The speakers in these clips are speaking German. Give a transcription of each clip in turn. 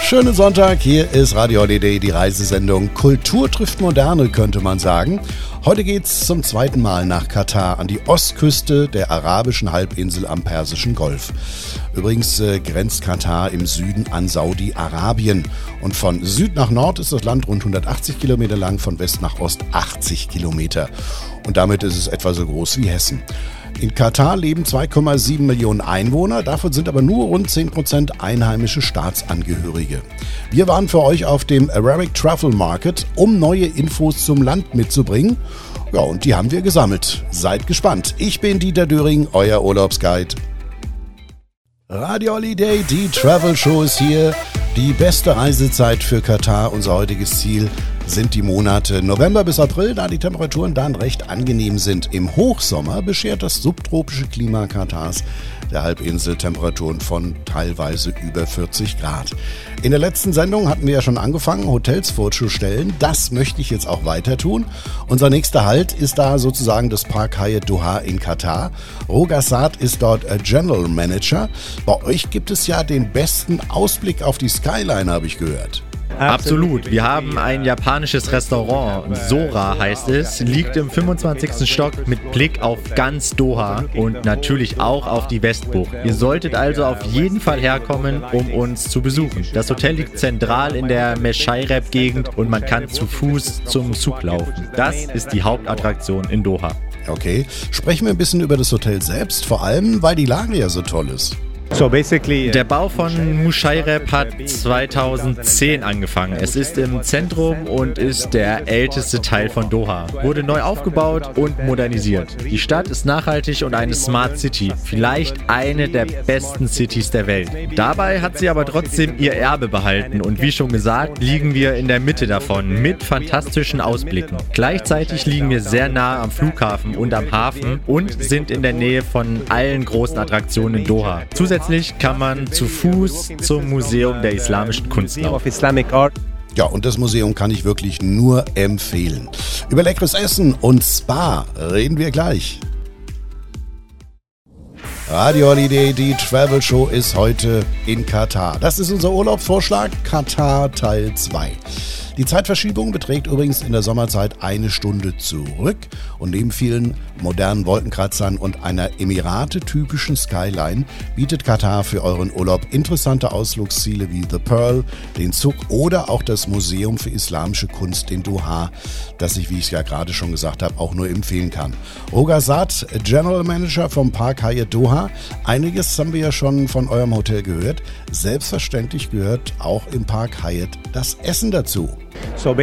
Schönen Sonntag, hier ist Radio Holiday, die Reisesendung Kultur trifft Moderne, könnte man sagen. Heute geht's zum zweiten Mal nach Katar an die Ostküste der arabischen Halbinsel am Persischen Golf. Übrigens äh, grenzt Katar im Süden an Saudi-Arabien. Und von Süd nach Nord ist das Land rund 180 Kilometer lang, von West nach Ost 80 Kilometer. Und damit ist es etwa so groß wie Hessen. In Katar leben 2,7 Millionen Einwohner, davon sind aber nur rund 10 Prozent einheimische Staatsangehörige. Wir waren für euch auf dem Arabic Truffle Market, um neue Infos zum Land mitzubringen. Ja, und die haben wir gesammelt. Seid gespannt. Ich bin Dieter Döring, euer Urlaubsguide. Radio Holiday, die Travel Show ist hier. Die beste Reisezeit für Katar, unser heutiges Ziel sind die Monate November bis April, da die Temperaturen dann recht angenehm sind. Im Hochsommer beschert das subtropische Klima Katars der Halbinsel Temperaturen von teilweise über 40 Grad. In der letzten Sendung hatten wir ja schon angefangen, Hotels vorzustellen. Das möchte ich jetzt auch weiter tun. Unser nächster Halt ist da sozusagen das Park Hyatt Doha in Katar. Roger Saad ist dort General Manager. Bei euch gibt es ja den besten Ausblick auf die Skyline, habe ich gehört. Absolut. Wir haben ein japanisches Restaurant, Sora heißt es, liegt im 25. Stock mit Blick auf ganz Doha und natürlich auch auf die Westbucht. Ihr solltet also auf jeden Fall herkommen, um uns zu besuchen. Das Hotel liegt zentral in der Meshaireb-Gegend und man kann zu Fuß zum Zug laufen. Das ist die Hauptattraktion in Doha. Okay, sprechen wir ein bisschen über das Hotel selbst, vor allem weil die Lage ja so toll ist. Der Bau von Mushaireb hat 2010 angefangen. Es ist im Zentrum und ist der älteste Teil von Doha. Wurde neu aufgebaut und modernisiert. Die Stadt ist nachhaltig und eine Smart City. Vielleicht eine der besten Cities der Welt. Dabei hat sie aber trotzdem ihr Erbe behalten und wie schon gesagt, liegen wir in der Mitte davon mit fantastischen Ausblicken. Gleichzeitig liegen wir sehr nah am Flughafen und am Hafen und sind in der Nähe von allen großen Attraktionen in Doha. Zusätzlich Zusätzlich kann man zu Fuß zum Museum der islamischen Kunst laufen. Ja, und das Museum kann ich wirklich nur empfehlen. Über leckeres Essen und Spa reden wir gleich. Radio Holiday, die Travel Show ist heute in Katar. Das ist unser Urlaubsvorschlag, Katar Teil 2. Die Zeitverschiebung beträgt übrigens in der Sommerzeit eine Stunde zurück und neben vielen modernen Wolkenkratzern und einer Emirate-typischen Skyline bietet Katar für euren Urlaub interessante Ausflugsziele wie The Pearl, den Zug oder auch das Museum für islamische Kunst in Doha, das ich, wie ich es ja gerade schon gesagt habe, auch nur empfehlen kann. Roger Saad, General Manager vom Park Hyatt Doha. Einiges haben wir ja schon von eurem Hotel gehört. Selbstverständlich gehört auch im Park Hyatt das Essen dazu. Uh,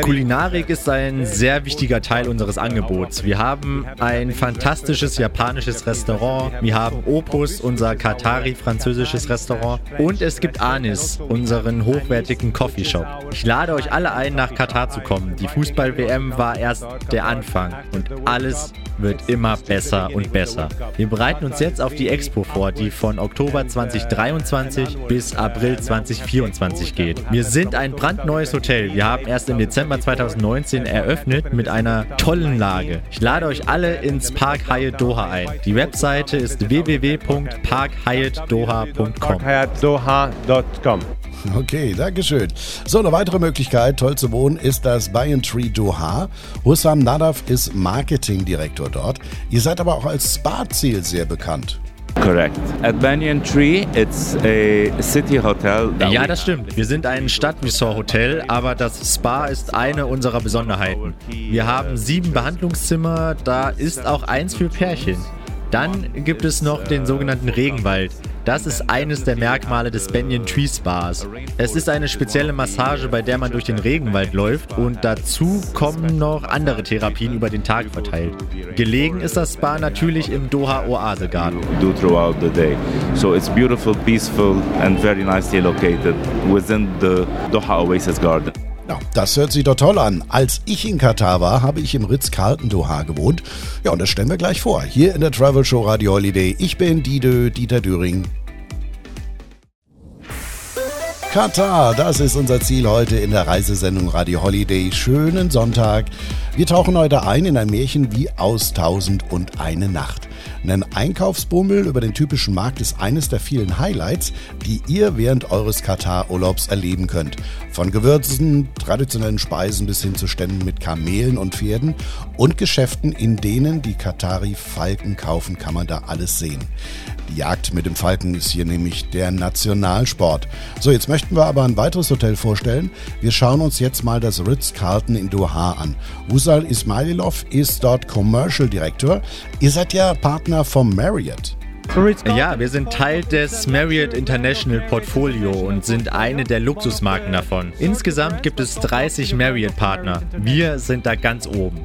Kulinarik ist ein sehr wichtiger Teil unseres Angebots. Wir haben ein fantastisches japanisches Restaurant, wir haben Opus, unser Katari-französisches Restaurant und es gibt Anis, unseren hochwertigen Coffeeshop. Ich lade euch alle ein, nach Katar zu kommen. Die Fußball-WM war erst der Anfang und alles wird immer besser und besser. Wir bereiten uns jetzt auf die Expo vor, die von Oktober 2023 bis April 2024 geht. Wir sind ein brandneues Hotel. Wir haben erst im Dezember 2019 eröffnet mit einer tollen Lage. Ich lade euch alle ins Park Hyatt Doha ein. Die Webseite ist www.parkhyattdoha.com. Okay, danke schön. So, eine weitere Möglichkeit, toll zu wohnen, ist das Bayern Tree Doha. Hussam Nadaf ist Marketingdirektor dort. Ihr seid aber auch als Spa-Ziel sehr bekannt. Correct. At Banyan Tree, it's a city hotel. Ja, das stimmt. Wir sind ein Stadtresort-Hotel, aber das Spa ist eine unserer Besonderheiten. Wir haben sieben Behandlungszimmer, da ist auch eins für Pärchen. Dann gibt es noch den sogenannten Regenwald. Das ist eines der Merkmale des Banyan Tree Spas. Es ist eine spezielle Massage, bei der man durch den Regenwald läuft und dazu kommen noch andere Therapien über den Tag verteilt. Gelegen ist das Spa natürlich im Doha Oase Garden. Do throughout the day. So it's Doha Oasis Garden. Ja, das hört sich doch toll an. Als ich in Katar war, habe ich im Ritz-Carlton Doha gewohnt. Ja, und das stellen wir gleich vor. Hier in der Travel Show Radio Holiday. Ich bin Dide, Dieter Döring. Katar, das ist unser Ziel heute in der Reisesendung Radio Holiday. Schönen Sonntag. Wir tauchen heute ein in ein Märchen wie aus Tausend und eine Nacht. Ein Einkaufsbummel über den typischen Markt ist eines der vielen Highlights, die ihr während eures Katar-Urlaubs erleben könnt. Von Gewürzen, traditionellen Speisen bis hin zu Ständen mit Kamelen und Pferden und Geschäften, in denen die Katari Falken kaufen, kann man da alles sehen. Die Jagd mit dem Falken ist hier nämlich der Nationalsport. So, jetzt möchten wir aber ein weiteres Hotel vorstellen. Wir schauen uns jetzt mal das Ritz-Carlton in Doha an. Wusal Ismailov ist dort Commercial Director. Ihr seid ja Partner vom Marriott. Ja, wir sind Teil des Marriott International Portfolio und sind eine der Luxusmarken davon. Insgesamt gibt es 30 Marriott-Partner. Wir sind da ganz oben.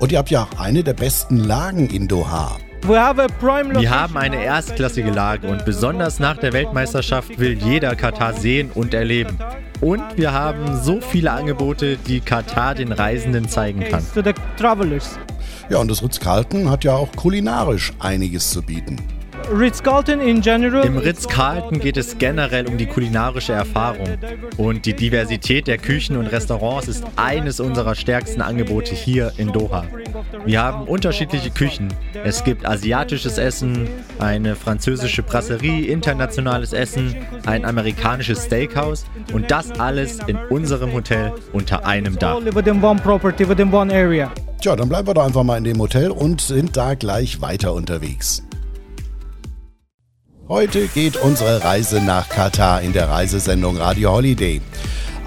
Und ihr habt ja auch eine der besten Lagen in Doha. Wir haben eine erstklassige Lage und besonders nach der Weltmeisterschaft will jeder Katar sehen und erleben. Und wir haben so viele Angebote, die Katar den Reisenden zeigen kann. Ja, und das Ritz-Carlton hat ja auch kulinarisch einiges zu bieten. Ritz-Carlton in general. Im Ritz-Carlton geht es generell um die kulinarische Erfahrung. Und die Diversität der Küchen und Restaurants ist eines unserer stärksten Angebote hier in Doha. Wir haben unterschiedliche Küchen. Es gibt asiatisches Essen, eine französische Brasserie, internationales Essen, ein amerikanisches Steakhouse und das alles in unserem Hotel unter einem Dach. Tja, dann bleiben wir doch einfach mal in dem Hotel und sind da gleich weiter unterwegs. Heute geht unsere Reise nach Katar in der Reisesendung Radio Holiday.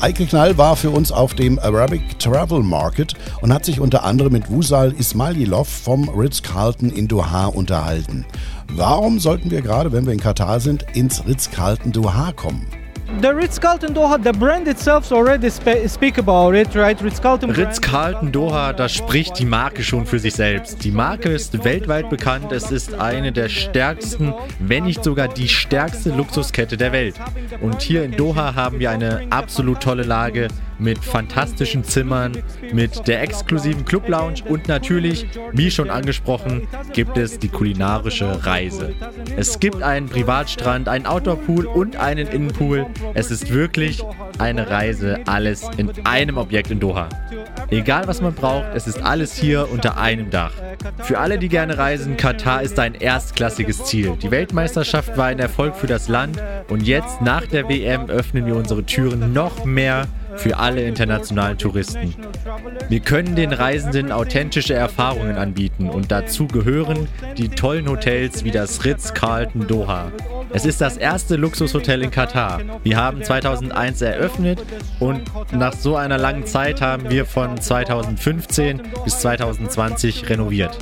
Eike Knall war für uns auf dem Arabic Travel Market und hat sich unter anderem mit Wusal Ismailov vom Ritz-Carlton in Doha unterhalten. Warum sollten wir gerade, wenn wir in Katar sind, ins Ritz-Carlton Doha kommen? The Ritz-Carlton Doha, the brand itself already speak about it, right? Ritz-Carlton Ritz Doha, da spricht die Marke schon für sich selbst. Die Marke ist weltweit bekannt. Es ist eine der stärksten, wenn nicht sogar die stärkste Luxuskette der Welt. Und hier in Doha haben wir eine absolut tolle Lage mit fantastischen Zimmern, mit der exklusiven Club Lounge und natürlich, wie schon angesprochen, gibt es die kulinarische Reise. Es gibt einen Privatstrand, einen Outdoor-Pool und einen Innenpool. Es ist wirklich eine Reise, alles in einem Objekt in Doha. Egal was man braucht, es ist alles hier unter einem Dach. Für alle, die gerne reisen, Katar ist ein erstklassiges Ziel. Die Weltmeisterschaft war ein Erfolg für das Land und jetzt nach der WM öffnen wir unsere Türen noch mehr für alle internationalen Touristen. Wir können den Reisenden authentische Erfahrungen anbieten und dazu gehören die tollen Hotels wie das Ritz-Carlton Doha. Es ist das erste Luxushotel in Katar. Wir haben 2001 eröffnet und nach so einer langen Zeit haben wir von 2015 bis 2020 renoviert.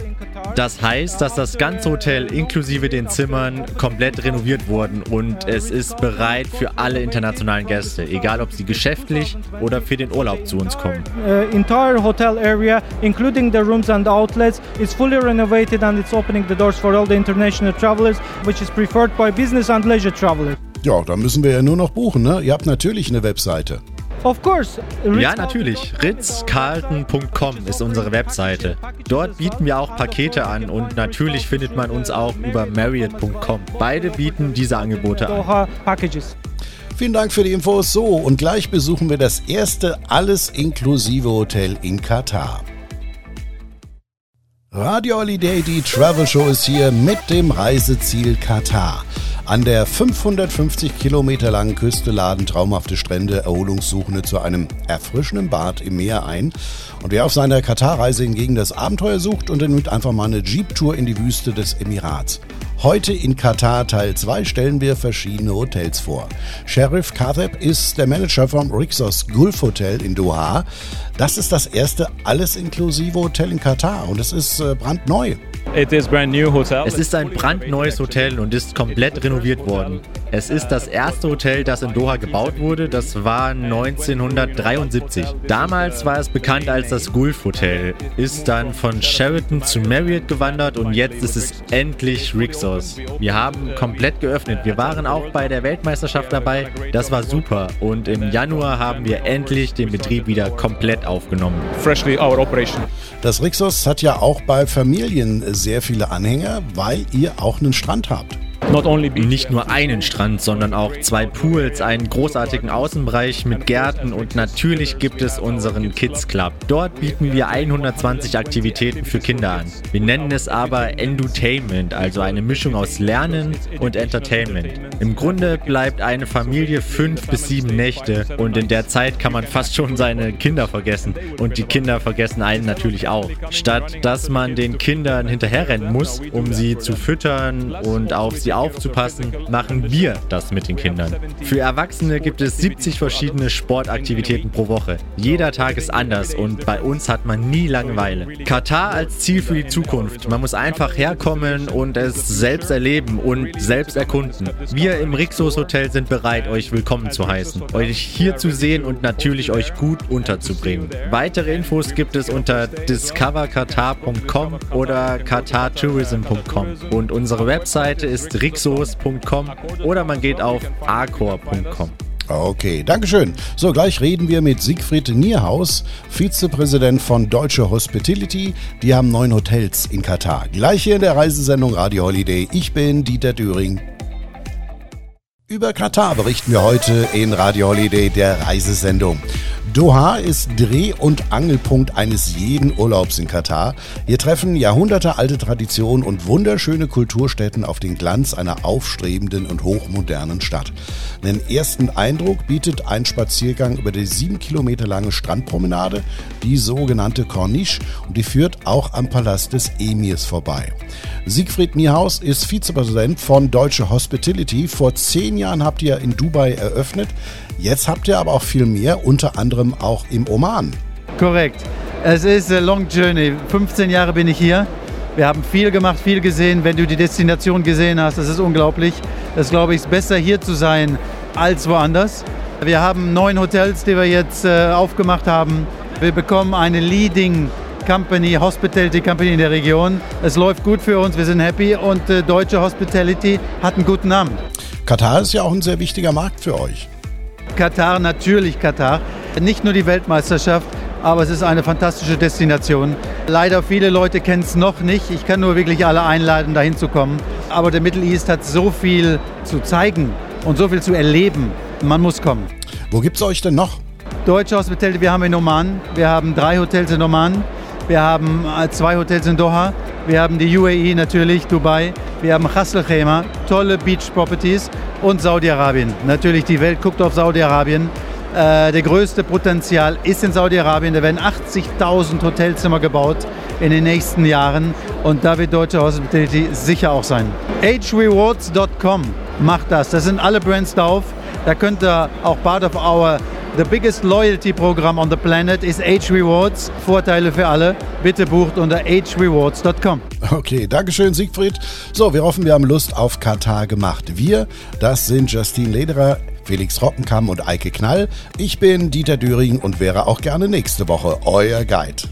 Das heißt, dass das ganze Hotel inklusive den Zimmern komplett renoviert wurden und es ist bereit für alle internationalen Gäste, egal ob sie geschäftlich oder für den Urlaub zu uns kommen. Uh, entire hotel area, including the rooms and outlets, is fully renovated and it's opening the doors for all the international travelers, which is preferred by business and leisure travelers. Ja, da müssen wir ja nur noch buchen, ne? Ihr habt natürlich eine Webseite. Of course. ja, natürlich. Ritzcarlton.com ist unsere Webseite. Dort bieten wir auch Pakete an und natürlich findet man uns auch über Marriott.com. Beide bieten diese Angebote an. Vielen Dank für die Infos. So, und gleich besuchen wir das erste alles-inklusive Hotel in Katar. Radio Holiday, die Travel Show ist hier mit dem Reiseziel Katar. An der 550 Kilometer langen Küste laden traumhafte Strände Erholungssuchende zu einem erfrischenden Bad im Meer ein. Und wer auf seiner Katar-Reise hingegen das Abenteuer sucht, unternimmt einfach mal eine Jeep-Tour in die Wüste des Emirats. Heute in Katar Teil 2 stellen wir verschiedene Hotels vor. Sheriff Katheb ist der Manager vom Rixos Gulf Hotel in Doha. Das ist das erste alles-inklusive Hotel in Katar und es ist äh, brandneu. Es ist ein brandneues Hotel und ist komplett renoviert worden. Es ist das erste Hotel, das in Doha gebaut wurde. Das war 1973. Damals war es bekannt als das Gulf Hotel, ist dann von Sheraton zu Marriott gewandert und jetzt ist es endlich Rixos. Wir haben komplett geöffnet. Wir waren auch bei der Weltmeisterschaft dabei. Das war super. Und im Januar haben wir endlich den Betrieb wieder komplett aufgenommen. Freshly our operation. Das Rixos hat ja auch bei Familien sehr viele Anhänger, weil ihr auch einen Strand habt. Nicht nur einen Strand, sondern auch zwei Pools, einen großartigen Außenbereich mit Gärten und natürlich gibt es unseren Kids Club. Dort bieten wir 120 Aktivitäten für Kinder an. Wir nennen es aber Endotainment, also eine Mischung aus Lernen und Entertainment. Im Grunde bleibt eine Familie fünf bis sieben Nächte und in der Zeit kann man fast schon seine Kinder vergessen und die Kinder vergessen einen natürlich auch. Statt dass man den Kindern hinterherrennen muss, um sie zu füttern und auf sie aufzupassen, machen wir das mit den Kindern. Für Erwachsene gibt es 70 verschiedene Sportaktivitäten pro Woche. Jeder Tag ist anders und bei uns hat man nie Langeweile. Katar als Ziel für die Zukunft. Man muss einfach herkommen und es selbst erleben und selbst erkunden. Wir im Rixos Hotel sind bereit, euch willkommen zu heißen, euch hier zu sehen und natürlich euch gut unterzubringen. Weitere Infos gibt es unter discoverqatar.com oder qatartourism.com und unsere Webseite ist rixos.com oder man geht auf acor.com. Okay, Dankeschön. So, gleich reden wir mit Siegfried Nierhaus, Vizepräsident von Deutsche Hospitality. Die haben neun Hotels in Katar. Gleich hier in der Reisesendung Radio Holiday. Ich bin Dieter Düring. Über Katar berichten wir heute in Radio Holiday der Reisesendung. Doha ist Dreh- und Angelpunkt eines jeden Urlaubs in Katar. Hier treffen jahrhundertealte Traditionen und wunderschöne Kulturstätten auf den Glanz einer aufstrebenden und hochmodernen Stadt. Den ersten Eindruck bietet ein Spaziergang über die sieben Kilometer lange Strandpromenade, die sogenannte Corniche, und die führt auch am Palast des Emirs vorbei. Siegfried Niehaus ist Vizepräsident von Deutsche Hospitality. Vor zehn Jahren habt ihr in Dubai eröffnet. Jetzt habt ihr aber auch viel mehr, unter anderem auch im Oman. Korrekt. Es ist a long journey. 15 Jahre bin ich hier. Wir haben viel gemacht, viel gesehen. Wenn du die Destination gesehen hast, das ist unglaublich. Das glaube ich, ist besser hier zu sein als woanders. Wir haben neun Hotels, die wir jetzt äh, aufgemacht haben. Wir bekommen eine Leading Company, Hospitality Company in der Region. Es läuft gut für uns, wir sind happy und äh, deutsche Hospitality hat einen guten Namen. Katar ist ja auch ein sehr wichtiger Markt für euch. Katar, natürlich Katar. Nicht nur die Weltmeisterschaft, aber es ist eine fantastische Destination. Leider viele Leute kennen es noch nicht. Ich kann nur wirklich alle einladen, dahin zu kommen. Aber der Middle East hat so viel zu zeigen und so viel zu erleben. Man muss kommen. Wo gibt es euch denn noch? Deutsche Hospitality, wir haben in Oman. Wir haben drei Hotels in Oman. Wir haben äh, zwei Hotels in Doha. Wir haben die UAE natürlich, Dubai. Wir haben Khaimah, tolle Beach Properties und Saudi-Arabien. Natürlich, die Welt guckt auf Saudi-Arabien. Äh, der größte Potenzial ist in Saudi-Arabien. Da werden 80.000 Hotelzimmer gebaut in den nächsten Jahren und da wird Deutsche Hospitality sicher auch sein. agerewards.com macht das. Das sind alle Brands drauf. Da könnt ihr auch part of our The biggest loyalty program on the planet is Age Rewards. Vorteile für alle. Bitte bucht unter agerewards.com. Okay, Dankeschön, Siegfried. So, wir hoffen, wir haben Lust auf Katar gemacht. Wir, das sind Justine Lederer, Felix Rockenkamm und Eike Knall. Ich bin Dieter Düring und wäre auch gerne nächste Woche euer Guide.